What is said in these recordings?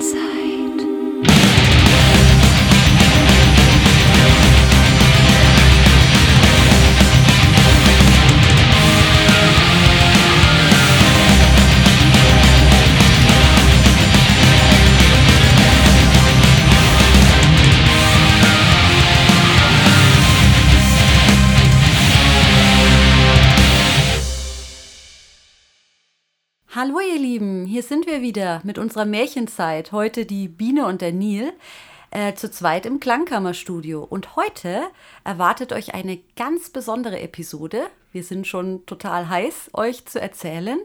Märchenzeit. Sind wir wieder mit unserer Märchenzeit. Heute die Biene und der Nil, äh, zu zweit im Klangkammerstudio. Und heute erwartet euch eine ganz besondere Episode. Wir sind schon total heiß, euch zu erzählen,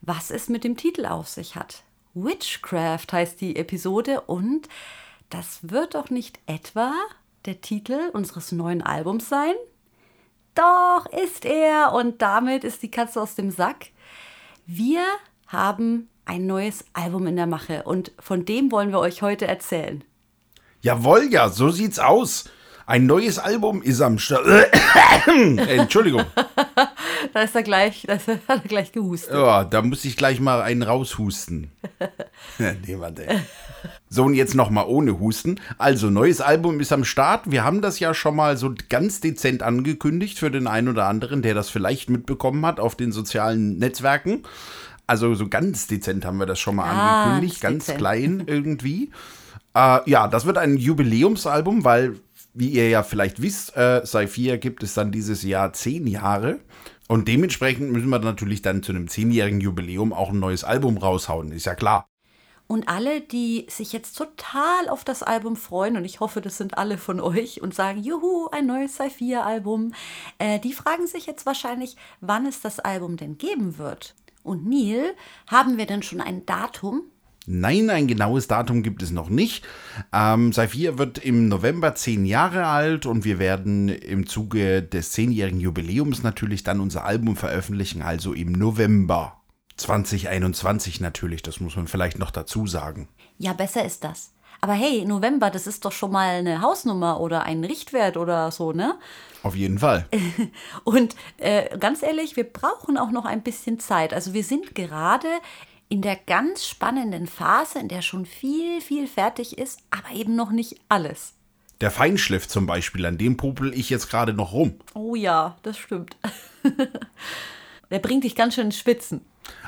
was es mit dem Titel auf sich hat. Witchcraft heißt die Episode und das wird doch nicht etwa der Titel unseres neuen Albums sein? Doch ist er und damit ist die Katze aus dem Sack. Wir haben ein neues Album in der Mache und von dem wollen wir euch heute erzählen. Jawohl, ja, so sieht's aus. Ein neues Album ist am Start. Entschuldigung. Da ist er gleich, da ist er, hat er gleich gehustet. Ja, da muss ich gleich mal einen raushusten. nee, warte. So, und jetzt noch mal ohne Husten. Also, neues Album ist am Start. Wir haben das ja schon mal so ganz dezent angekündigt für den einen oder anderen, der das vielleicht mitbekommen hat auf den sozialen Netzwerken. Also, so ganz dezent haben wir das schon mal Ganz angekündigt. Ganz dezent. klein irgendwie. Äh, ja, das wird ein Jubiläumsalbum, weil, wie ihr ja vielleicht wisst, äh, Saphir gibt es dann dieses Jahr zehn Jahre. Und dementsprechend müssen wir natürlich dann zu einem zehnjährigen Jubiläum auch ein neues Album raushauen, ist ja klar. Und alle, die sich jetzt total auf das Album freuen, und ich hoffe, das sind alle von euch, und sagen, juhu, ein neues Saphir-Album, äh, die fragen sich jetzt wahrscheinlich, wann es das Album denn geben wird. Und Neil, haben wir denn schon ein Datum? Nein, ein genaues Datum gibt es noch nicht. Ähm, Saphir wird im November zehn Jahre alt und wir werden im Zuge des zehnjährigen Jubiläums natürlich dann unser Album veröffentlichen, also im November 2021 natürlich, das muss man vielleicht noch dazu sagen. Ja, besser ist das. Aber hey, November, das ist doch schon mal eine Hausnummer oder ein Richtwert oder so, ne? Auf jeden Fall. Und äh, ganz ehrlich, wir brauchen auch noch ein bisschen Zeit. Also wir sind gerade in der ganz spannenden Phase, in der schon viel, viel fertig ist, aber eben noch nicht alles. Der Feinschliff zum Beispiel, an dem popel ich jetzt gerade noch rum. Oh ja, das stimmt. Der bringt dich ganz schön ins Spitzen.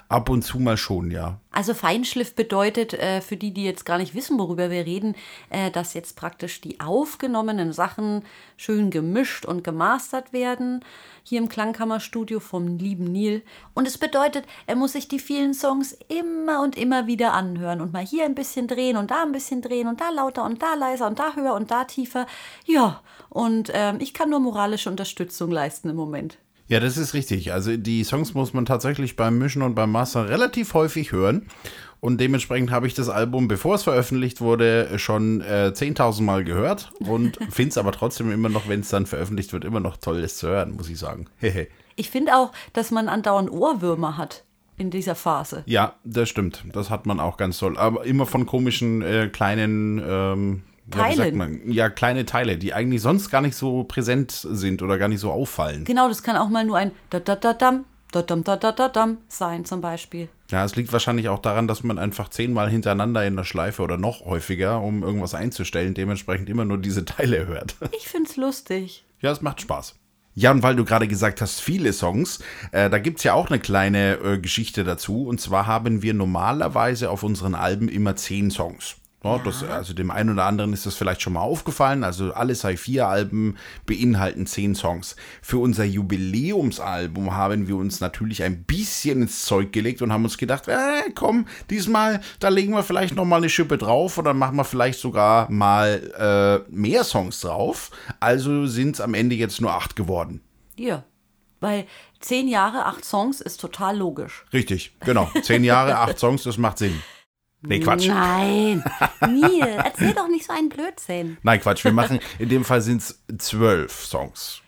Ab und zu mal schon, ja. Also Feinschliff bedeutet, äh, für die, die jetzt gar nicht wissen, worüber wir reden, äh, dass jetzt praktisch die aufgenommenen Sachen schön gemischt und gemastert werden, hier im Klangkammerstudio vom lieben Neil. Und es bedeutet, er muss sich die vielen Songs immer und immer wieder anhören und mal hier ein bisschen drehen und da ein bisschen drehen und da lauter und da leiser und da höher und da tiefer. Ja, und ähm, ich kann nur moralische Unterstützung leisten im Moment. Ja, das ist richtig. Also die Songs muss man tatsächlich beim Mischen und beim Mastern relativ häufig hören. Und dementsprechend habe ich das Album, bevor es veröffentlicht wurde, schon äh, 10.000 Mal gehört und finde es aber trotzdem immer noch, wenn es dann veröffentlicht wird, immer noch toll, das zu hören, muss ich sagen. Ich finde auch, dass man andauernd Ohrwürmer hat in dieser Phase. ja, das stimmt. Das hat man auch ganz toll. Aber immer von komischen äh, kleinen ähm, Teilen. man? ja, kleine Teile, die eigentlich sonst gar nicht so präsent sind oder gar nicht so auffallen. Genau, das kann auch mal nur ein da da da dam, da dam da da da dam sein zum Beispiel. Ja, es liegt wahrscheinlich auch daran, dass man einfach zehnmal hintereinander in der Schleife oder noch häufiger, um irgendwas einzustellen, dementsprechend immer nur diese Teile hört. Ich find's lustig. Ja, es macht Spaß. Ja, und weil du gerade gesagt hast, viele Songs, äh, da gibt's ja auch eine kleine äh, Geschichte dazu. Und zwar haben wir normalerweise auf unseren Alben immer zehn Songs. Ja, das, also dem einen oder anderen ist das vielleicht schon mal aufgefallen. Also alle Sai-4-Alben beinhalten zehn Songs. Für unser Jubiläumsalbum haben wir uns natürlich ein bisschen ins Zeug gelegt und haben uns gedacht, äh, komm, diesmal, da legen wir vielleicht noch mal eine Schippe drauf oder machen wir vielleicht sogar mal äh, mehr Songs drauf. Also sind es am Ende jetzt nur acht geworden. Ja. Weil zehn Jahre, acht Songs ist total logisch. Richtig, genau. Zehn Jahre, acht Songs, das macht Sinn. Nee, Quatsch. Nein. Neil, erzähl doch nicht so einen Blödsinn. Nein, Quatsch. Wir machen, in dem Fall sind es zwölf Songs.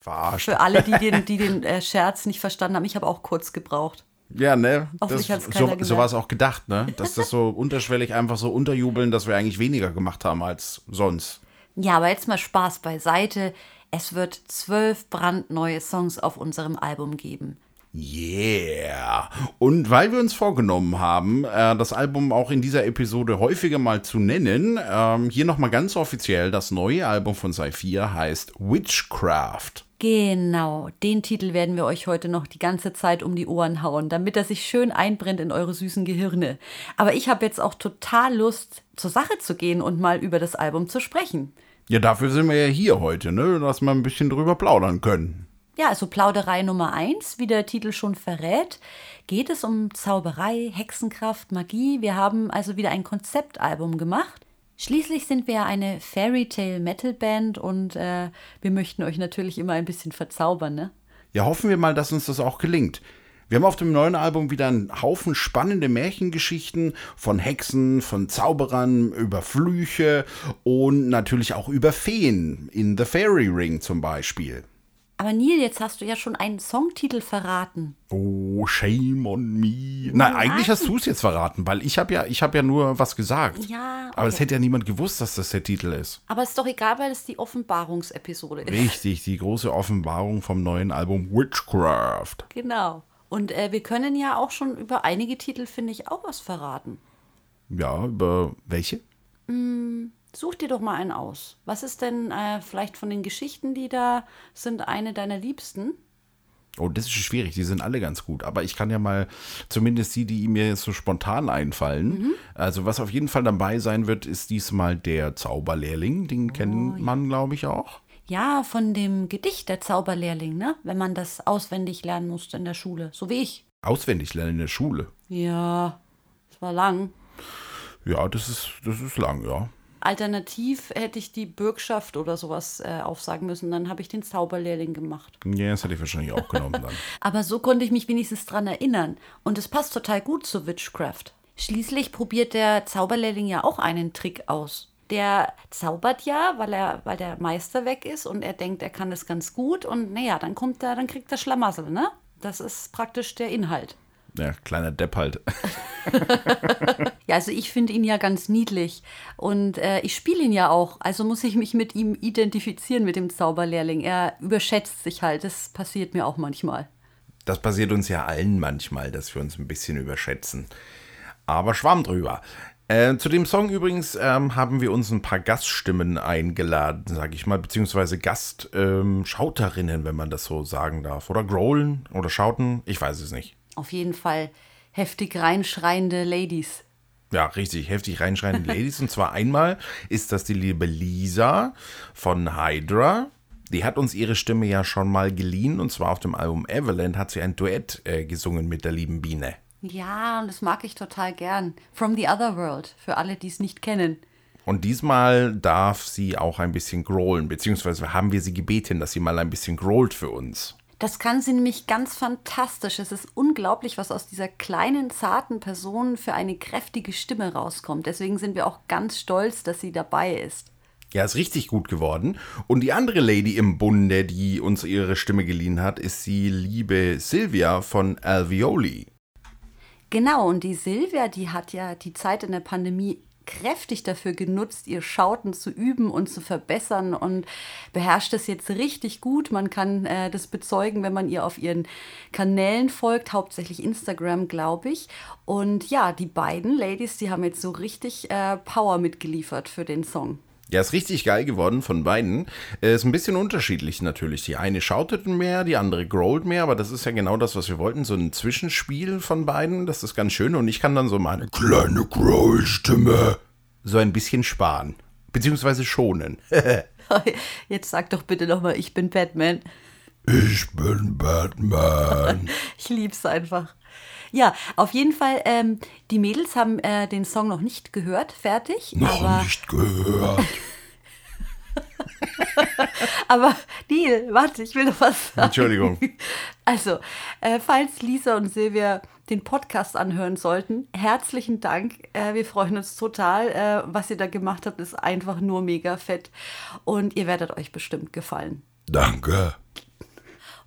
Verarscht. Für alle, die den, die den äh, Scherz nicht verstanden haben, ich habe auch kurz gebraucht. Ja, ne? Das, so, so war es auch gedacht, ne? Dass das so unterschwellig einfach so unterjubeln, dass wir eigentlich weniger gemacht haben als sonst. Ja, aber jetzt mal Spaß beiseite. Es wird zwölf brandneue Songs auf unserem Album geben. Yeah! Und weil wir uns vorgenommen haben, äh, das Album auch in dieser Episode häufiger mal zu nennen, ähm, hier nochmal ganz offiziell, das neue Album von Saphir heißt Witchcraft. Genau, den Titel werden wir euch heute noch die ganze Zeit um die Ohren hauen, damit er sich schön einbrennt in eure süßen Gehirne. Aber ich habe jetzt auch total Lust, zur Sache zu gehen und mal über das Album zu sprechen. Ja, dafür sind wir ja hier heute, ne? dass wir ein bisschen drüber plaudern können. Ja, also Plauderei Nummer eins, wie der Titel schon verrät, geht es um Zauberei, Hexenkraft, Magie. Wir haben also wieder ein Konzeptalbum gemacht. Schließlich sind wir eine Fairy Tale Metal Band und äh, wir möchten euch natürlich immer ein bisschen verzaubern, ne? Ja, hoffen wir mal, dass uns das auch gelingt. Wir haben auf dem neuen Album wieder einen Haufen spannende Märchengeschichten von Hexen, von Zauberern, über Flüche und natürlich auch über Feen, in The Fairy Ring zum Beispiel. Aber Neil, jetzt hast du ja schon einen Songtitel verraten. Oh, shame on me. Nein, eigentlich hast du es jetzt verraten, weil ich habe ja, ich ja nur was gesagt. Ja. Okay. Aber es hätte ja niemand gewusst, dass das der Titel ist. Aber es ist doch egal, weil es die Offenbarungsepisode ist. Richtig, die große Offenbarung vom neuen Album Witchcraft. Genau. Und äh, wir können ja auch schon über einige Titel, finde ich, auch was verraten. Ja, über welche? Mm, Such dir doch mal einen aus. Was ist denn äh, vielleicht von den Geschichten, die da sind, eine deiner Liebsten? Oh, das ist schwierig. Die sind alle ganz gut. Aber ich kann ja mal zumindest die, die mir jetzt so spontan einfallen. Mhm. Also, was auf jeden Fall dabei sein wird, ist diesmal der Zauberlehrling. Den oh, kennt man, glaube ich, auch. Ja, von dem Gedicht der Zauberlehrling, ne? Wenn man das auswendig lernen musste in der Schule. So wie ich. Auswendig lernen in der Schule? Ja, es war lang. Ja, das ist, das ist lang, ja. Alternativ hätte ich die Bürgschaft oder sowas äh, aufsagen müssen. Dann habe ich den Zauberlehrling gemacht. Ja, das hätte ich wahrscheinlich auch genommen dann. Aber so konnte ich mich wenigstens dran erinnern. Und es passt total gut zu Witchcraft. Schließlich probiert der Zauberlehrling ja auch einen Trick aus. Der zaubert ja, weil er, weil der Meister weg ist und er denkt, er kann das ganz gut. Und naja, dann kommt er, dann kriegt er Schlamassel, ne? Das ist praktisch der Inhalt. Ja, kleiner Depp halt. ja, also ich finde ihn ja ganz niedlich und äh, ich spiele ihn ja auch. Also muss ich mich mit ihm identifizieren, mit dem Zauberlehrling. Er überschätzt sich halt. Das passiert mir auch manchmal. Das passiert uns ja allen manchmal, dass wir uns ein bisschen überschätzen. Aber schwamm drüber. Äh, zu dem Song übrigens ähm, haben wir uns ein paar Gaststimmen eingeladen, sage ich mal, beziehungsweise Gastschauterinnen, ähm, wenn man das so sagen darf. Oder Growlen oder Schauten, ich weiß es nicht auf jeden Fall heftig reinschreiende Ladies. Ja, richtig, heftig reinschreiende Ladies. Und zwar einmal ist das die liebe Lisa von Hydra. Die hat uns ihre Stimme ja schon mal geliehen. Und zwar auf dem Album Everland hat sie ein Duett äh, gesungen mit der lieben Biene. Ja, und das mag ich total gern. From the Other World, für alle, die es nicht kennen. Und diesmal darf sie auch ein bisschen growlen, beziehungsweise haben wir sie gebeten, dass sie mal ein bisschen growlt für uns. Das kann sie nämlich ganz fantastisch. Es ist unglaublich, was aus dieser kleinen, zarten Person für eine kräftige Stimme rauskommt. Deswegen sind wir auch ganz stolz, dass sie dabei ist. Ja, ist richtig gut geworden. Und die andere Lady im Bunde, die uns ihre Stimme geliehen hat, ist die liebe Silvia von Alveoli. Genau, und die Silvia, die hat ja die Zeit in der Pandemie kräftig dafür genutzt, ihr Schauten zu üben und zu verbessern und beherrscht es jetzt richtig gut. Man kann äh, das bezeugen, wenn man ihr auf ihren Kanälen folgt, hauptsächlich Instagram, glaube ich. Und ja, die beiden Ladies, die haben jetzt so richtig äh, Power mitgeliefert für den Song. Ja, ist richtig geil geworden von beiden. Ist ein bisschen unterschiedlich natürlich. Die eine schautet mehr, die andere growlt mehr, aber das ist ja genau das, was wir wollten. So ein Zwischenspiel von beiden, das ist ganz schön. Und ich kann dann so meine kleine Growl-Stimme so ein bisschen sparen. Beziehungsweise schonen. Jetzt sag doch bitte nochmal, ich bin Batman. Ich bin Batman. ich lieb's einfach. Ja, auf jeden Fall, ähm, die Mädels haben äh, den Song noch nicht gehört, fertig. Noch aber nicht gehört. aber Neil, warte, ich will noch was sagen. Entschuldigung. Also, äh, falls Lisa und Silvia den Podcast anhören sollten, herzlichen Dank. Äh, wir freuen uns total. Äh, was ihr da gemacht habt, ist einfach nur mega fett. Und ihr werdet euch bestimmt gefallen. Danke.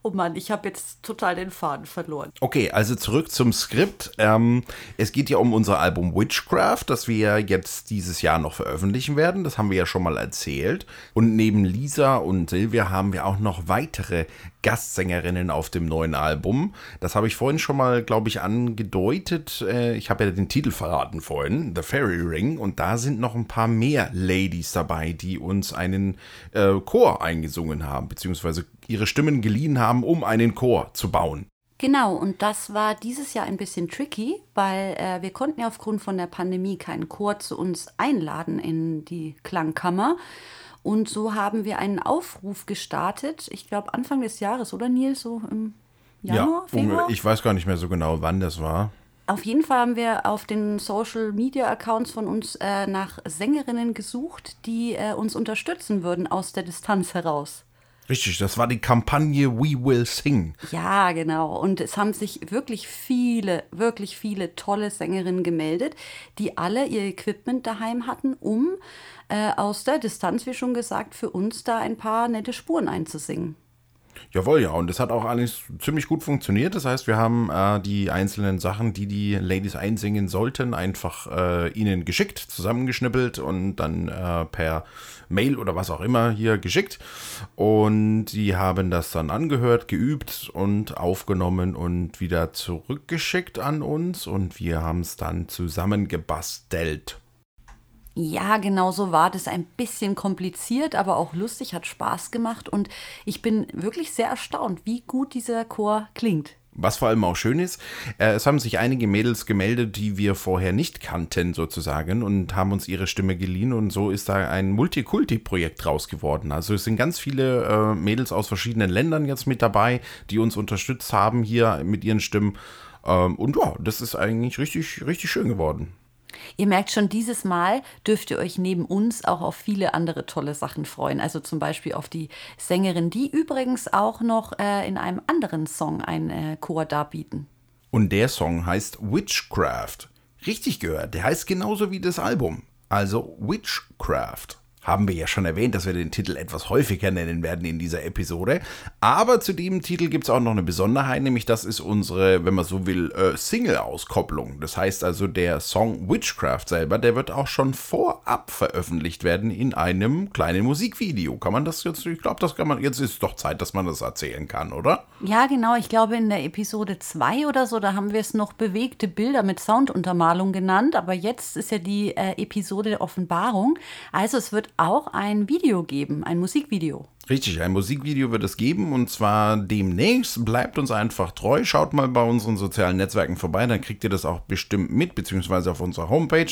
Oh Mann, ich habe jetzt total den Faden verloren. Okay, also zurück zum Skript. Ähm, es geht ja um unser Album Witchcraft, das wir jetzt dieses Jahr noch veröffentlichen werden. Das haben wir ja schon mal erzählt. Und neben Lisa und Silvia haben wir auch noch weitere Gastsängerinnen auf dem neuen Album. Das habe ich vorhin schon mal, glaube ich, angedeutet. Äh, ich habe ja den Titel verraten vorhin, The Fairy Ring. Und da sind noch ein paar mehr Ladies dabei, die uns einen äh, Chor eingesungen haben, beziehungsweise ihre Stimmen geliehen haben, um einen Chor zu bauen. Genau, und das war dieses Jahr ein bisschen tricky, weil äh, wir konnten ja aufgrund von der Pandemie keinen Chor zu uns einladen in die Klangkammer. Und so haben wir einen Aufruf gestartet, ich glaube Anfang des Jahres, oder Nils, so im Januar, ja, Februar? Ich weiß gar nicht mehr so genau, wann das war. Auf jeden Fall haben wir auf den Social Media Accounts von uns äh, nach Sängerinnen gesucht, die äh, uns unterstützen würden aus der Distanz heraus. Richtig, das war die Kampagne We Will Sing. Ja, genau. Und es haben sich wirklich viele, wirklich viele tolle Sängerinnen gemeldet, die alle ihr Equipment daheim hatten, um äh, aus der Distanz, wie schon gesagt, für uns da ein paar nette Spuren einzusingen. Jawohl, ja. Und es hat auch alles ziemlich gut funktioniert. Das heißt, wir haben äh, die einzelnen Sachen, die die Ladies einsingen sollten, einfach äh, ihnen geschickt, zusammengeschnippelt und dann äh, per Mail oder was auch immer hier geschickt. Und die haben das dann angehört, geübt und aufgenommen und wieder zurückgeschickt an uns. Und wir haben es dann zusammengebastelt. Ja, genau so war das. Ein bisschen kompliziert, aber auch lustig, hat Spaß gemacht und ich bin wirklich sehr erstaunt, wie gut dieser Chor klingt. Was vor allem auch schön ist, äh, es haben sich einige Mädels gemeldet, die wir vorher nicht kannten sozusagen und haben uns ihre Stimme geliehen und so ist da ein Multikulti-Projekt draus geworden. Also es sind ganz viele äh, Mädels aus verschiedenen Ländern jetzt mit dabei, die uns unterstützt haben hier mit ihren Stimmen. Ähm, und ja, das ist eigentlich richtig, richtig schön geworden. Ihr merkt schon, dieses Mal dürft ihr euch neben uns auch auf viele andere tolle Sachen freuen. Also zum Beispiel auf die Sängerin, die übrigens auch noch äh, in einem anderen Song einen äh, Chor darbieten. Und der Song heißt Witchcraft. Richtig gehört, der heißt genauso wie das Album. Also Witchcraft haben wir ja schon erwähnt, dass wir den Titel etwas häufiger nennen werden in dieser Episode. Aber zu dem Titel gibt es auch noch eine Besonderheit, nämlich das ist unsere, wenn man so will, äh, Single-Auskopplung. Das heißt also, der Song Witchcraft selber, der wird auch schon vorab veröffentlicht werden in einem kleinen Musikvideo. Kann man das jetzt, ich glaube, das kann man, jetzt ist doch Zeit, dass man das erzählen kann, oder? Ja, genau. Ich glaube, in der Episode 2 oder so, da haben wir es noch bewegte Bilder mit Sounduntermalung genannt. Aber jetzt ist ja die äh, Episode der Offenbarung. Also es wird auch ein Video geben, ein Musikvideo. Richtig, ein Musikvideo wird es geben und zwar demnächst. Bleibt uns einfach treu. Schaut mal bei unseren sozialen Netzwerken vorbei, dann kriegt ihr das auch bestimmt mit, beziehungsweise auf unserer Homepage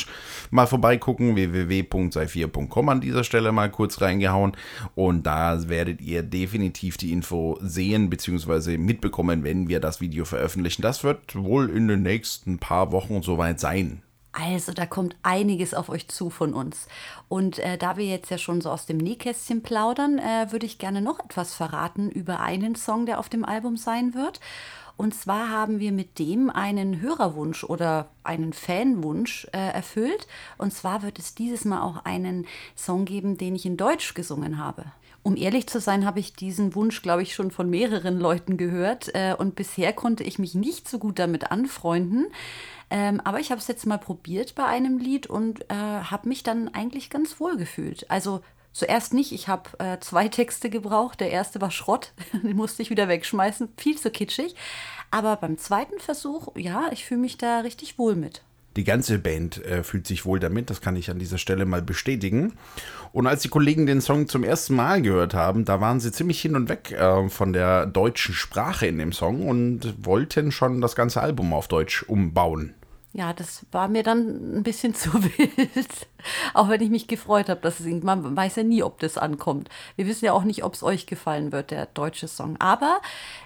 mal vorbeigucken. www.sei4.com an dieser Stelle mal kurz reingehauen und da werdet ihr definitiv die Info sehen, beziehungsweise mitbekommen, wenn wir das Video veröffentlichen. Das wird wohl in den nächsten paar Wochen soweit sein. Also da kommt einiges auf euch zu von uns. Und äh, da wir jetzt ja schon so aus dem Nähkästchen plaudern, äh, würde ich gerne noch etwas verraten über einen Song, der auf dem Album sein wird. Und zwar haben wir mit dem einen Hörerwunsch oder einen Fanwunsch äh, erfüllt. Und zwar wird es dieses Mal auch einen Song geben, den ich in Deutsch gesungen habe. Um ehrlich zu sein, habe ich diesen Wunsch, glaube ich, schon von mehreren Leuten gehört. Äh, und bisher konnte ich mich nicht so gut damit anfreunden. Ähm, aber ich habe es jetzt mal probiert bei einem Lied und äh, habe mich dann eigentlich ganz wohl gefühlt. Also zuerst nicht, ich habe äh, zwei Texte gebraucht. Der erste war Schrott, den musste ich wieder wegschmeißen, viel zu kitschig. Aber beim zweiten Versuch, ja, ich fühle mich da richtig wohl mit. Die ganze Band äh, fühlt sich wohl damit, das kann ich an dieser Stelle mal bestätigen. Und als die Kollegen den Song zum ersten Mal gehört haben, da waren sie ziemlich hin und weg äh, von der deutschen Sprache in dem Song und wollten schon das ganze Album auf Deutsch umbauen ja, das war mir dann ein bisschen zu wild. auch wenn ich mich gefreut habe, dass es man weiß ja nie, ob das ankommt. Wir wissen ja auch nicht, ob es euch gefallen wird, der deutsche Song. Aber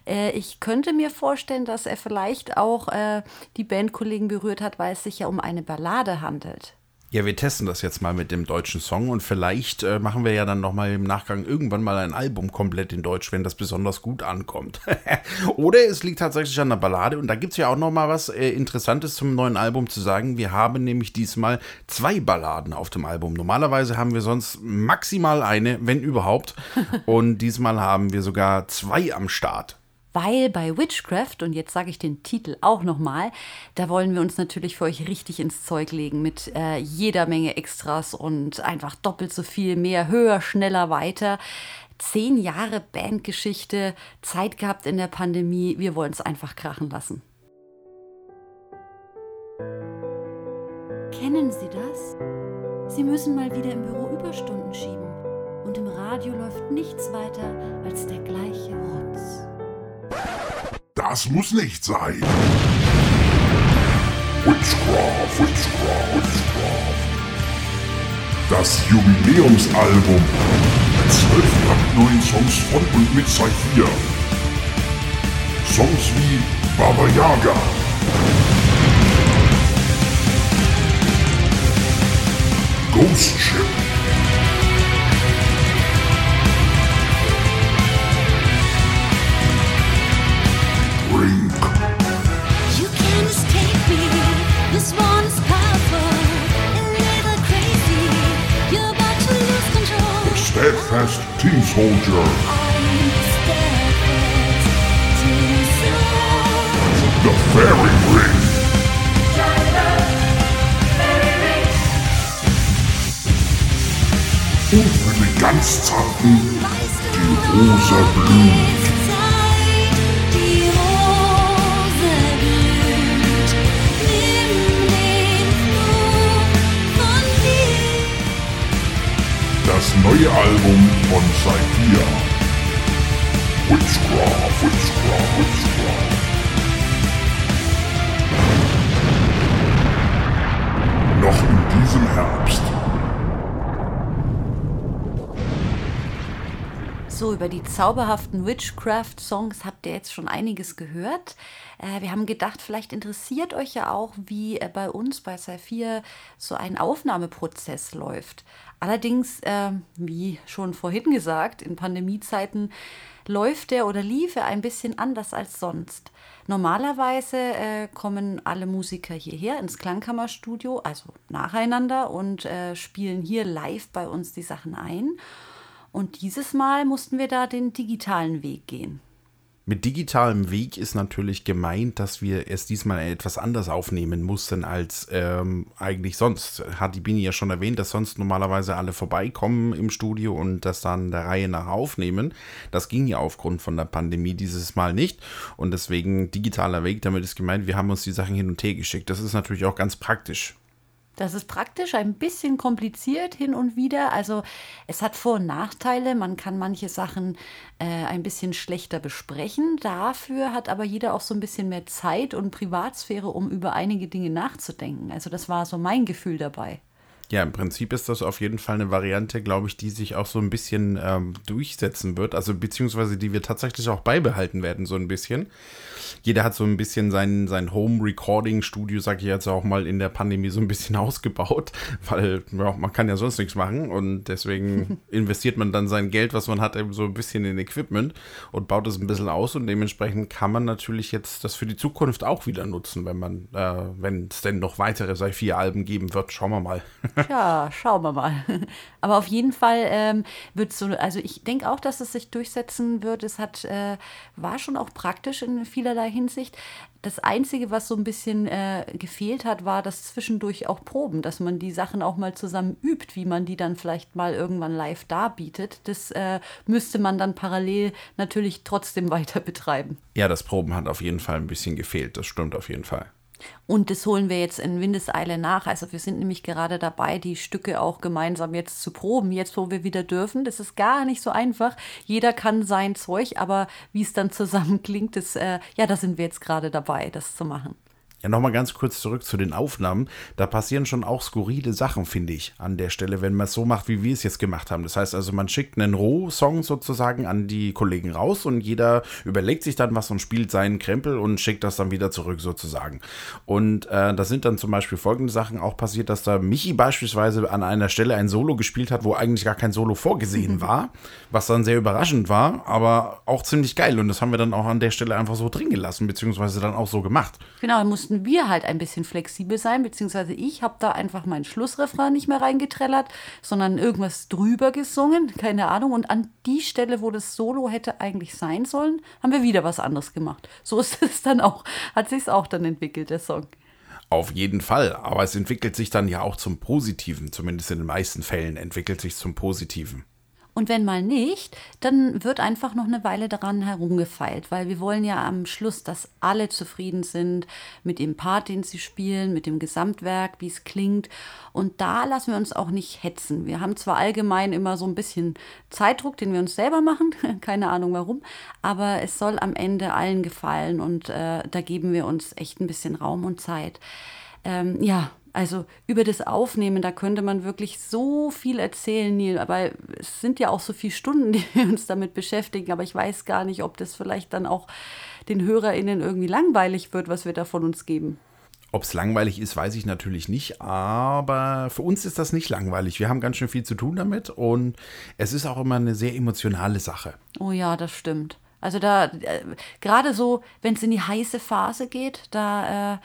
äh, ich könnte mir vorstellen, dass er vielleicht auch äh, die Bandkollegen berührt hat, weil es sich ja um eine Ballade handelt. Ja, wir testen das jetzt mal mit dem deutschen Song und vielleicht äh, machen wir ja dann nochmal im Nachgang irgendwann mal ein Album komplett in Deutsch, wenn das besonders gut ankommt. Oder es liegt tatsächlich an der Ballade und da gibt es ja auch nochmal was äh, Interessantes zum neuen Album zu sagen. Wir haben nämlich diesmal zwei Balladen auf dem Album. Normalerweise haben wir sonst maximal eine, wenn überhaupt. Und diesmal haben wir sogar zwei am Start. Weil bei Witchcraft, und jetzt sage ich den Titel auch nochmal, da wollen wir uns natürlich für euch richtig ins Zeug legen mit äh, jeder Menge Extras und einfach doppelt so viel, mehr, höher, schneller, weiter. Zehn Jahre Bandgeschichte, Zeit gehabt in der Pandemie, wir wollen es einfach krachen lassen. Kennen Sie das? Sie müssen mal wieder im Büro Überstunden schieben und im Radio läuft nichts weiter als der gleiche Rotz. Das muss nicht sein. Witchcraft, Witchcraft, Witchcraft. Das Jubiläumsalbum. Zwölf neuen Songs von und mit Saphir. Songs wie Baba Yaga. Ghost Ship. Team Soldier. The Fairy Ring. Und für die ganz Zarten, die Rosa blüht. Neue Album von Saphir. Witchcraft, Witchcraft, Witchcraft. Noch in diesem Herbst. So, über die zauberhaften Witchcraft-Songs habt ihr jetzt schon einiges gehört. Äh, wir haben gedacht, vielleicht interessiert euch ja auch, wie äh, bei uns bei Saphir so ein Aufnahmeprozess läuft. Allerdings, äh, wie schon vorhin gesagt, in Pandemiezeiten läuft der oder lief er ein bisschen anders als sonst. Normalerweise äh, kommen alle Musiker hierher ins Klangkammerstudio, also nacheinander, und äh, spielen hier live bei uns die Sachen ein. Und dieses Mal mussten wir da den digitalen Weg gehen. Mit digitalem Weg ist natürlich gemeint, dass wir es diesmal etwas anders aufnehmen mussten als ähm, eigentlich sonst. Hat die Bini ja schon erwähnt, dass sonst normalerweise alle vorbeikommen im Studio und das dann der Reihe nach aufnehmen. Das ging ja aufgrund von der Pandemie dieses Mal nicht und deswegen digitaler Weg. Damit ist gemeint, wir haben uns die Sachen hin und her geschickt. Das ist natürlich auch ganz praktisch. Das ist praktisch ein bisschen kompliziert hin und wieder. Also es hat Vor- und Nachteile. Man kann manche Sachen äh, ein bisschen schlechter besprechen. Dafür hat aber jeder auch so ein bisschen mehr Zeit und Privatsphäre, um über einige Dinge nachzudenken. Also das war so mein Gefühl dabei. Ja, im Prinzip ist das auf jeden Fall eine Variante, glaube ich, die sich auch so ein bisschen ähm, durchsetzen wird. Also beziehungsweise die wir tatsächlich auch beibehalten werden, so ein bisschen. Jeder hat so ein bisschen sein, sein Home-Recording-Studio, sage ich jetzt auch mal, in der Pandemie so ein bisschen ausgebaut, weil ja, man kann ja sonst nichts machen und deswegen investiert man dann sein Geld, was man hat, eben so ein bisschen in Equipment und baut es ein bisschen aus und dementsprechend kann man natürlich jetzt das für die Zukunft auch wieder nutzen, wenn man, äh, wenn es denn noch weitere sei vier Alben geben wird. Schauen wir mal. Ja, schauen wir mal. Aber auf jeden Fall ähm, wird so, also ich denke auch, dass es sich durchsetzen wird. Es hat, äh, war schon auch praktisch in vielerlei Hinsicht. Das Einzige, was so ein bisschen äh, gefehlt hat, war das zwischendurch auch Proben, dass man die Sachen auch mal zusammen übt, wie man die dann vielleicht mal irgendwann live darbietet. Das äh, müsste man dann parallel natürlich trotzdem weiter betreiben. Ja, das Proben hat auf jeden Fall ein bisschen gefehlt, das stimmt auf jeden Fall. Und das holen wir jetzt in Windeseile nach. Also wir sind nämlich gerade dabei, die Stücke auch gemeinsam jetzt zu proben, jetzt wo wir wieder dürfen. Das ist gar nicht so einfach. Jeder kann sein Zeug, aber wie es dann zusammen klingt, das, äh, ja, da sind wir jetzt gerade dabei, das zu machen. Ja, nochmal ganz kurz zurück zu den Aufnahmen. Da passieren schon auch skurrile Sachen, finde ich, an der Stelle, wenn man es so macht, wie wir es jetzt gemacht haben. Das heißt also, man schickt einen Roh-Song sozusagen an die Kollegen raus und jeder überlegt sich dann was und spielt seinen Krempel und schickt das dann wieder zurück sozusagen. Und äh, da sind dann zum Beispiel folgende Sachen auch passiert, dass da Michi beispielsweise an einer Stelle ein Solo gespielt hat, wo eigentlich gar kein Solo vorgesehen war, was dann sehr überraschend war, aber auch ziemlich geil. Und das haben wir dann auch an der Stelle einfach so drin gelassen, beziehungsweise dann auch so gemacht. Genau, mussten mussten wir halt ein bisschen flexibel sein, beziehungsweise ich habe da einfach meinen Schlussrefrain nicht mehr reingetrellert, sondern irgendwas drüber gesungen, keine Ahnung. Und an die Stelle, wo das Solo hätte eigentlich sein sollen, haben wir wieder was anderes gemacht. So ist es dann auch, hat sich auch dann entwickelt, der Song. Auf jeden Fall, aber es entwickelt sich dann ja auch zum Positiven, zumindest in den meisten Fällen entwickelt sich zum Positiven. Und wenn mal nicht, dann wird einfach noch eine Weile daran herumgefeilt, weil wir wollen ja am Schluss, dass alle zufrieden sind mit dem Part, den sie spielen, mit dem Gesamtwerk, wie es klingt. Und da lassen wir uns auch nicht hetzen. Wir haben zwar allgemein immer so ein bisschen Zeitdruck, den wir uns selber machen, keine Ahnung warum, aber es soll am Ende allen gefallen und äh, da geben wir uns echt ein bisschen Raum und Zeit. Ähm, ja, also über das Aufnehmen, da könnte man wirklich so viel erzählen, Neil. Aber es sind ja auch so viele Stunden, die wir uns damit beschäftigen. Aber ich weiß gar nicht, ob das vielleicht dann auch den HörerInnen irgendwie langweilig wird, was wir da von uns geben. Ob es langweilig ist, weiß ich natürlich nicht, aber für uns ist das nicht langweilig. Wir haben ganz schön viel zu tun damit und es ist auch immer eine sehr emotionale Sache. Oh ja, das stimmt. Also da, äh, gerade so, wenn es in die heiße Phase geht, da äh,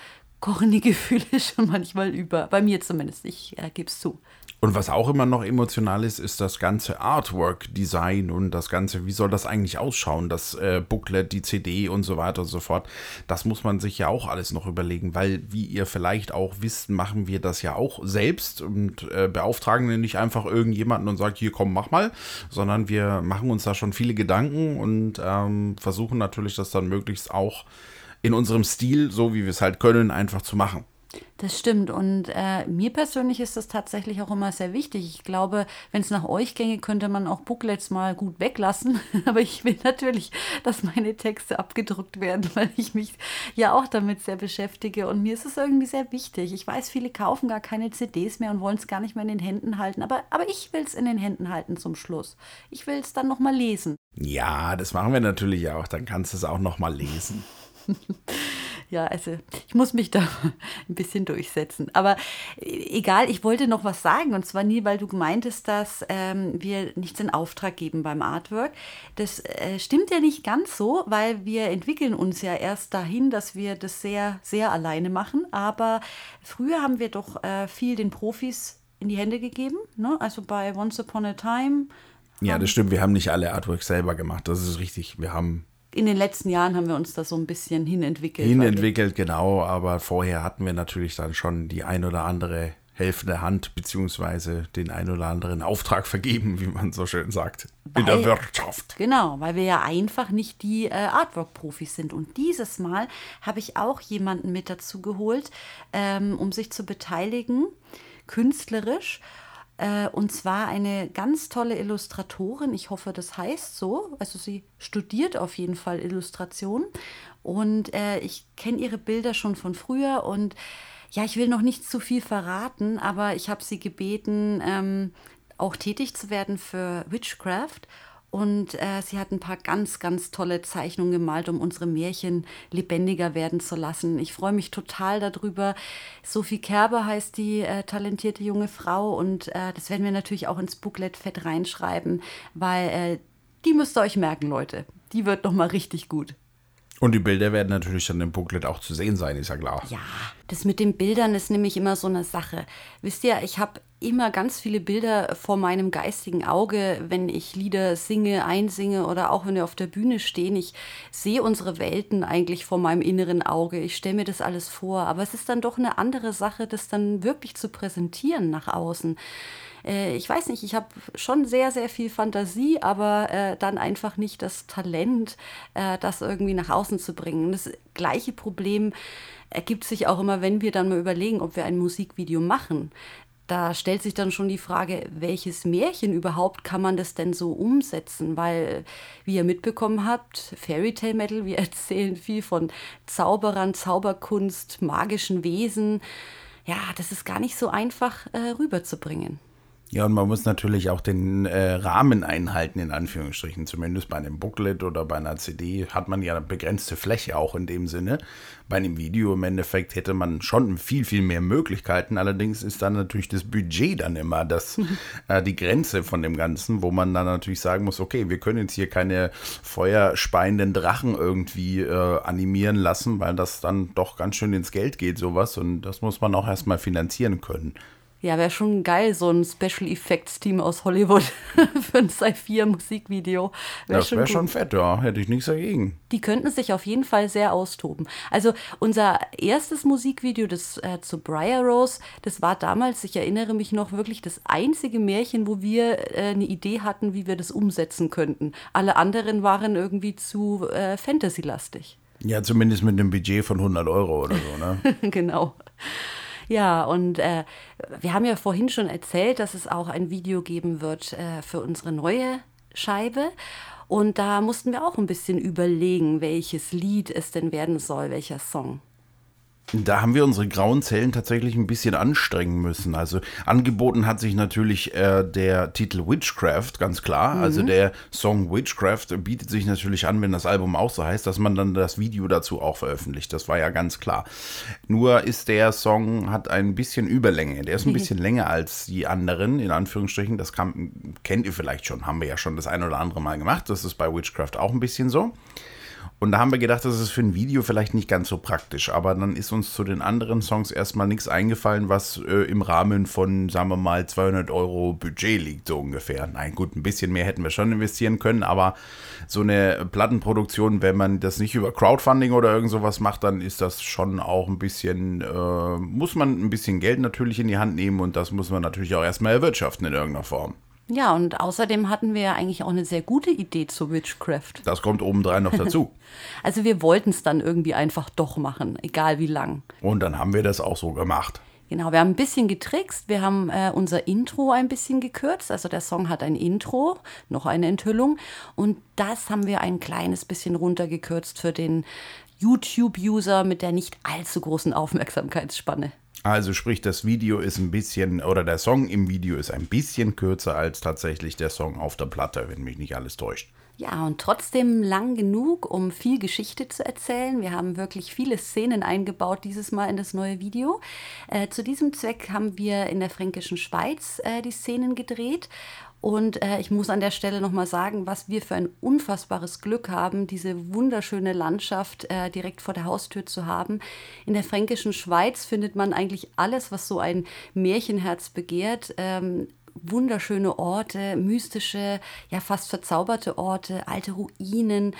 kochen die Gefühle schon manchmal über. Bei mir zumindest, ich äh, gebe es zu. Und was auch immer noch emotional ist, ist das ganze Artwork-Design und das ganze, wie soll das eigentlich ausschauen, das äh, Booklet, die CD und so weiter und so fort. Das muss man sich ja auch alles noch überlegen, weil, wie ihr vielleicht auch wisst, machen wir das ja auch selbst und äh, beauftragen nicht einfach irgendjemanden und sagen, hier komm, mach mal, sondern wir machen uns da schon viele Gedanken und ähm, versuchen natürlich, das dann möglichst auch in unserem Stil, so wie wir es halt können, einfach zu machen. Das stimmt. Und äh, mir persönlich ist das tatsächlich auch immer sehr wichtig. Ich glaube, wenn es nach euch ginge, könnte man auch Booklets mal gut weglassen. Aber ich will natürlich, dass meine Texte abgedruckt werden, weil ich mich ja auch damit sehr beschäftige. Und mir ist es irgendwie sehr wichtig. Ich weiß, viele kaufen gar keine CDs mehr und wollen es gar nicht mehr in den Händen halten. Aber, aber ich will es in den Händen halten zum Schluss. Ich will es dann nochmal lesen. Ja, das machen wir natürlich auch. Dann kannst du es auch noch mal lesen. Ja, also ich muss mich da ein bisschen durchsetzen. Aber egal, ich wollte noch was sagen. Und zwar nie, weil du meintest, dass ähm, wir nichts in Auftrag geben beim Artwork. Das äh, stimmt ja nicht ganz so, weil wir entwickeln uns ja erst dahin, dass wir das sehr, sehr alleine machen. Aber früher haben wir doch äh, viel den Profis in die Hände gegeben. Ne? Also bei Once Upon a Time. Ja, das stimmt. Wir haben nicht alle Artworks selber gemacht. Das ist richtig. Wir haben In den letzten Jahren haben wir uns da so ein bisschen hinentwickelt. weil hinentwickelt, genau. Aber vorher hatten wir natürlich dann schon die ein oder andere helfende Hand, beziehungsweise den ein oder anderen Auftrag vergeben, wie man so schön sagt, in der Weil- Wirtschaft. Genau, weil wir ja einfach nicht die äh, Artwork-Profis sind. Und dieses Mal habe ich auch jemanden mit dazu geholt, ähm, um sich zu beteiligen, künstlerisch. Äh, und zwar eine ganz tolle Illustratorin. Ich hoffe, das heißt so. Also sie studiert auf jeden Fall Illustration. Und äh, ich kenne ihre Bilder schon von früher. Und ja, ich will noch nicht zu viel verraten, aber ich habe sie gebeten, ähm, auch tätig zu werden für Witchcraft. Und äh, sie hat ein paar ganz, ganz tolle Zeichnungen gemalt, um unsere Märchen lebendiger werden zu lassen. Ich freue mich total darüber. Sophie Kerber heißt die äh, talentierte junge Frau und äh, das werden wir natürlich auch ins Booklet fett reinschreiben, weil äh, die müsst ihr euch merken, Leute. Die wird noch mal richtig gut. Und die Bilder werden natürlich dann im Booklet auch zu sehen sein, ist ja klar. Ja, das mit den Bildern ist nämlich immer so eine Sache. Wisst ihr, ich habe immer ganz viele Bilder vor meinem geistigen Auge, wenn ich Lieder singe, einsinge oder auch wenn wir auf der Bühne stehen. Ich sehe unsere Welten eigentlich vor meinem inneren Auge. Ich stelle mir das alles vor. Aber es ist dann doch eine andere Sache, das dann wirklich zu präsentieren nach außen äh, ich weiß nicht, ich habe schon sehr, sehr viel Fantasie, aber äh, dann einfach nicht das Talent, äh, das irgendwie nach außen zu bringen. Das gleiche Problem ergibt sich auch immer, wenn wir dann mal überlegen, ob wir ein Musikvideo machen. Da stellt sich dann schon die Frage, welches Märchen überhaupt kann man das denn so umsetzen? Weil, wie ihr mitbekommen habt, Fairy Tale Metal, wir erzählen viel von Zauberern, Zauberkunst, magischen Wesen. Ja, das ist gar nicht so einfach äh, rüberzubringen. Ja, und man muss natürlich auch den äh, Rahmen einhalten, in Anführungsstrichen. Zumindest bei einem Booklet oder bei einer CD hat man ja eine begrenzte Fläche auch in dem Sinne. Bei einem Video im Endeffekt hätte man schon viel, viel mehr Möglichkeiten. Allerdings ist dann natürlich das Budget dann immer das, äh, die Grenze von dem Ganzen, wo man dann natürlich sagen muss, okay, wir können jetzt hier keine feuerspeienden Drachen irgendwie äh, animieren lassen, weil das dann doch ganz schön ins Geld geht, sowas. Und das muss man auch erstmal finanzieren können. Ja, wäre schon geil, so ein Special Effects Team aus Hollywood für ein Sci-Fi Musikvideo. Wär das wäre schon fett, ja. Hätte ich nichts dagegen. Die könnten sich auf jeden Fall sehr austoben. Also unser erstes Musikvideo, das äh, zu Briar Rose, das war damals, ich erinnere mich noch, wirklich das einzige Märchen, wo wir äh, eine Idee hatten, wie wir das umsetzen könnten. Alle anderen waren irgendwie zu äh, Fantasy-lastig. Ja, zumindest mit einem Budget von 100 Euro oder so, ne? genau. Ja, und äh, wir haben ja vorhin schon erzählt, dass es auch ein Video geben wird äh, für unsere neue Scheibe. Und da mussten wir auch ein bisschen überlegen, welches Lied es denn werden soll, welcher Song. Da haben wir unsere grauen Zellen tatsächlich ein bisschen anstrengen müssen. Also angeboten hat sich natürlich äh, der Titel Witchcraft, ganz klar. Also der Song Witchcraft bietet sich natürlich an, wenn das Album auch so heißt, dass man dann das Video dazu auch veröffentlicht. Das war ja ganz klar. Nur ist der Song, hat ein bisschen Überlänge. Der ist ein bisschen länger als die anderen, in Anführungsstrichen. Das kam, kennt ihr vielleicht schon, haben wir ja schon das ein oder andere Mal gemacht. Das ist bei Witchcraft auch ein bisschen so. Und da haben wir gedacht, das ist für ein Video vielleicht nicht ganz so praktisch. Aber dann ist uns zu den anderen Songs erstmal nichts eingefallen, was äh, im Rahmen von, sagen wir mal, 200 Euro Budget liegt, so ungefähr. Nein, gut, ein bisschen mehr hätten wir schon investieren können. Aber so eine Plattenproduktion, wenn man das nicht über Crowdfunding oder irgend sowas macht, dann ist das schon auch ein bisschen, äh, muss man ein bisschen Geld natürlich in die Hand nehmen. Und das muss man natürlich auch erstmal erwirtschaften in irgendeiner Form. Ja, und außerdem hatten wir ja eigentlich auch eine sehr gute Idee zu Witchcraft. Das kommt obendrein noch dazu. Also wir wollten es dann irgendwie einfach doch machen, egal wie lang. Und dann haben wir das auch so gemacht. Genau, wir haben ein bisschen getrickst. Wir haben äh, unser Intro ein bisschen gekürzt. Also der Song hat ein Intro, noch eine Enthüllung. Und das haben wir ein kleines bisschen runtergekürzt für den YouTube-User mit der nicht allzu großen Aufmerksamkeitsspanne. Also sprich, das Video ist ein bisschen, oder der Song im Video ist ein bisschen kürzer als tatsächlich der Song auf der Platte, wenn mich nicht alles täuscht. Ja, und trotzdem lang genug, um viel Geschichte zu erzählen. Wir haben wirklich viele Szenen eingebaut dieses Mal in das neue Video. Äh, zu diesem Zweck haben wir in der fränkischen Schweiz äh, die Szenen gedreht. Und äh, ich muss an der Stelle nochmal sagen, was wir für ein unfassbares Glück haben, diese wunderschöne Landschaft äh, direkt vor der Haustür zu haben. In der fränkischen Schweiz findet man eigentlich alles, was so ein Märchenherz begehrt. Ähm, wunderschöne Orte, mystische, ja fast verzauberte Orte, alte Ruinen,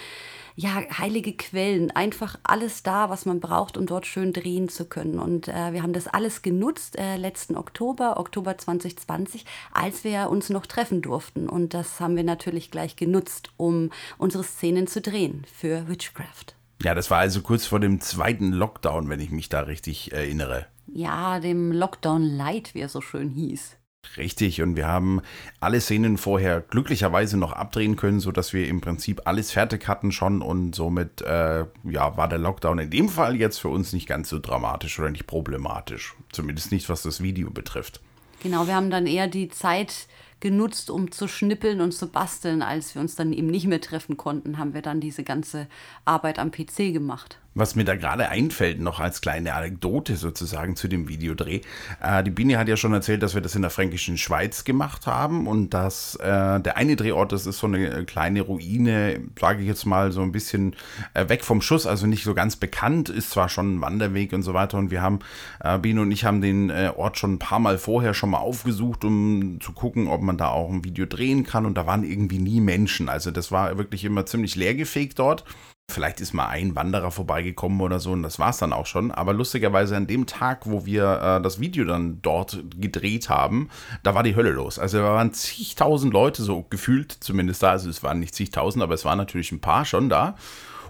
ja heilige Quellen, einfach alles da, was man braucht, um dort schön drehen zu können. Und äh, wir haben das alles genutzt äh, letzten Oktober, Oktober 2020, als wir uns noch treffen durften. Und das haben wir natürlich gleich genutzt, um unsere Szenen zu drehen für Witchcraft. Ja, das war also kurz vor dem zweiten Lockdown, wenn ich mich da richtig erinnere. Ja, dem Lockdown Light, wie er so schön hieß. Richtig, und wir haben alle Szenen vorher glücklicherweise noch abdrehen können, sodass wir im Prinzip alles fertig hatten schon und somit äh, ja, war der Lockdown in dem Fall jetzt für uns nicht ganz so dramatisch oder nicht problematisch. Zumindest nicht, was das Video betrifft. Genau, wir haben dann eher die Zeit genutzt, um zu schnippeln und zu basteln. Als wir uns dann eben nicht mehr treffen konnten, haben wir dann diese ganze Arbeit am PC gemacht. Was mir da gerade einfällt, noch als kleine Anekdote sozusagen zu dem Videodreh. Äh, die Bini hat ja schon erzählt, dass wir das in der fränkischen Schweiz gemacht haben und dass äh, der eine Drehort, das ist so eine kleine Ruine, sage ich jetzt mal, so ein bisschen äh, weg vom Schuss, also nicht so ganz bekannt, ist zwar schon ein Wanderweg und so weiter und wir haben, äh, Bini und ich haben den äh, Ort schon ein paar Mal vorher schon mal aufgesucht, um zu gucken, ob man da auch ein Video drehen kann und da waren irgendwie nie Menschen. Also das war wirklich immer ziemlich leergefegt dort. Vielleicht ist mal ein Wanderer vorbeigekommen oder so und das war es dann auch schon. Aber lustigerweise an dem Tag, wo wir äh, das Video dann dort gedreht haben, da war die Hölle los. Also da waren zigtausend Leute so gefühlt zumindest da. Also es waren nicht zigtausend, aber es waren natürlich ein paar schon da.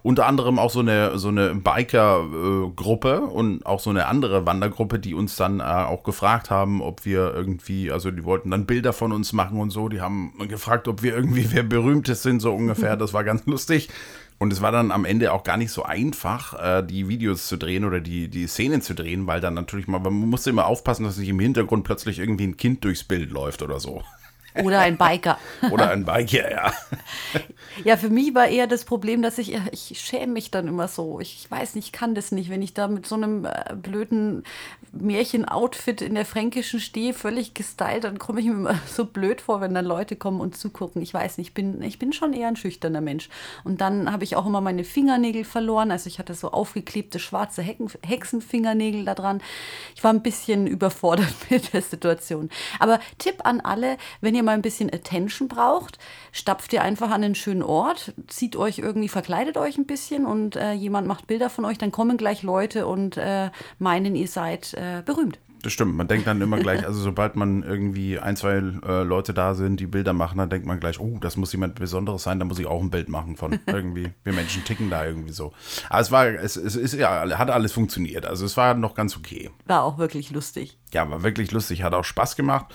unter anderem auch so eine, so eine Biker-Gruppe und auch so eine andere Wandergruppe, die uns dann äh, auch gefragt haben, ob wir irgendwie, also die wollten dann Bilder von uns machen und so. Die haben gefragt, ob wir irgendwie wer Berühmtes sind, so ungefähr. Das war ganz lustig. Und es war dann am Ende auch gar nicht so einfach, äh, die Videos zu drehen oder die, die Szenen zu drehen, weil dann natürlich mal, man musste immer aufpassen, dass nicht im Hintergrund plötzlich irgendwie ein Kind durchs Bild läuft oder so. Oder ein Biker. Oder ein Biker, ja. Ja, für mich war eher das Problem, dass ich, ich schäme mich dann immer so. Ich, ich weiß nicht, ich kann das nicht, wenn ich da mit so einem äh, blöden Märchen-Outfit in der Fränkischen stehe, völlig gestylt, dann komme ich mir immer so blöd vor, wenn dann Leute kommen und zugucken. Ich weiß nicht, ich bin, ich bin schon eher ein schüchterner Mensch. Und dann habe ich auch immer meine Fingernägel verloren. Also ich hatte so aufgeklebte schwarze Hecken, Hexenfingernägel da dran. Ich war ein bisschen überfordert mit der Situation. Aber Tipp an alle, wenn ihr mal ein bisschen Attention braucht, stapft ihr einfach an einen schönen Ort, zieht euch irgendwie, verkleidet euch ein bisschen und äh, jemand macht Bilder von euch, dann kommen gleich Leute und äh, meinen, ihr seid äh, berühmt. Das stimmt. Man denkt dann immer gleich, also sobald man irgendwie ein, zwei äh, Leute da sind, die Bilder machen, dann denkt man gleich, oh, das muss jemand Besonderes sein, da muss ich auch ein Bild machen von irgendwie. Wir Menschen ticken da irgendwie so. Aber es war, es, es ist ja, hat alles funktioniert. Also es war noch ganz okay. War auch wirklich lustig. Ja, war wirklich lustig, hat auch Spaß gemacht.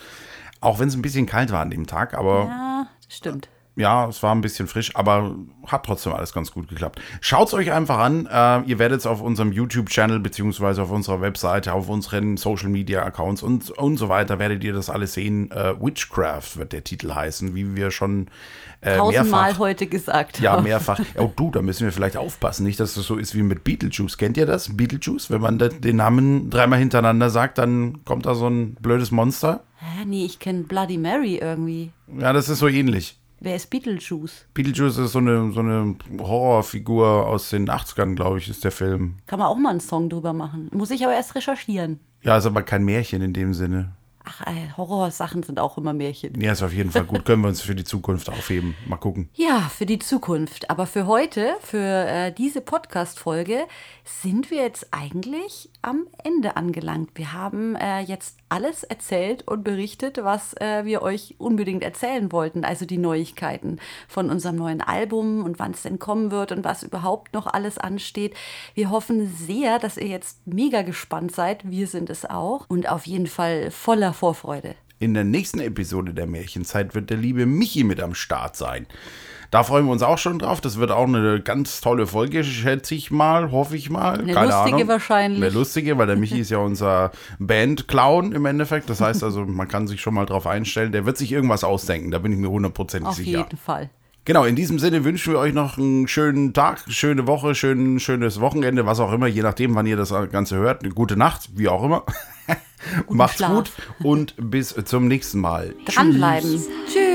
Auch wenn es ein bisschen kalt war an dem Tag, aber Ja, stimmt. Ja, es war ein bisschen frisch, aber hat trotzdem alles ganz gut geklappt. Schaut es euch einfach an. Äh, ihr werdet es auf unserem YouTube-Channel beziehungsweise auf unserer Webseite, auf unseren Social-Media-Accounts und, und so weiter, werdet ihr das alles sehen. Äh, Witchcraft wird der Titel heißen, wie wir schon äh, Tausendmal mehrfach... heute gesagt Ja, haben. mehrfach. Oh, du, da müssen wir vielleicht aufpassen. Nicht, dass es so ist wie mit Beetlejuice. Kennt ihr das? Beetlejuice? Wenn man de- den Namen dreimal hintereinander sagt, dann kommt da so ein blödes Monster. Hä, nee, ich kenne Bloody Mary irgendwie. Ja, das ist so ähnlich. Wer ist Beetlejuice? Beetlejuice ist so eine, so eine Horrorfigur aus den 80ern, glaube ich, ist der Film. Kann man auch mal einen Song drüber machen. Muss ich aber erst recherchieren. Ja, ist aber kein Märchen in dem Sinne. Ach, Horrorsachen sind auch immer Märchen. Ja, ist auf jeden Fall gut. Können wir uns für die Zukunft aufheben. Mal gucken. Ja, für die Zukunft. Aber für heute, für äh, diese Podcast-Folge, sind wir jetzt eigentlich am Ende angelangt. Wir haben äh, jetzt alles erzählt und berichtet, was äh, wir euch unbedingt erzählen wollten. Also die Neuigkeiten von unserem neuen Album und wann es denn kommen wird und was überhaupt noch alles ansteht. Wir hoffen sehr, dass ihr jetzt mega gespannt seid. Wir sind es auch. Und auf jeden Fall voller Vorfreude. In der nächsten Episode der Märchenzeit wird der liebe Michi mit am Start sein. Da freuen wir uns auch schon drauf. Das wird auch eine ganz tolle Folge, schätze ich mal, hoffe ich mal. Eine Keine lustige Ahnung. wahrscheinlich. Eine lustige, weil der Michi ist ja unser Band-Clown im Endeffekt. Das heißt also, man kann sich schon mal drauf einstellen. Der wird sich irgendwas ausdenken, da bin ich mir hundertprozentig Auf sicher. jeden Fall. Genau, in diesem Sinne wünschen wir euch noch einen schönen Tag, schöne Woche, schön, schönes Wochenende, was auch immer, je nachdem, wann ihr das Ganze hört. Eine gute Nacht, wie auch immer. Macht's Schlaf. gut und bis zum nächsten Mal. Dranbleiben. Tschüss.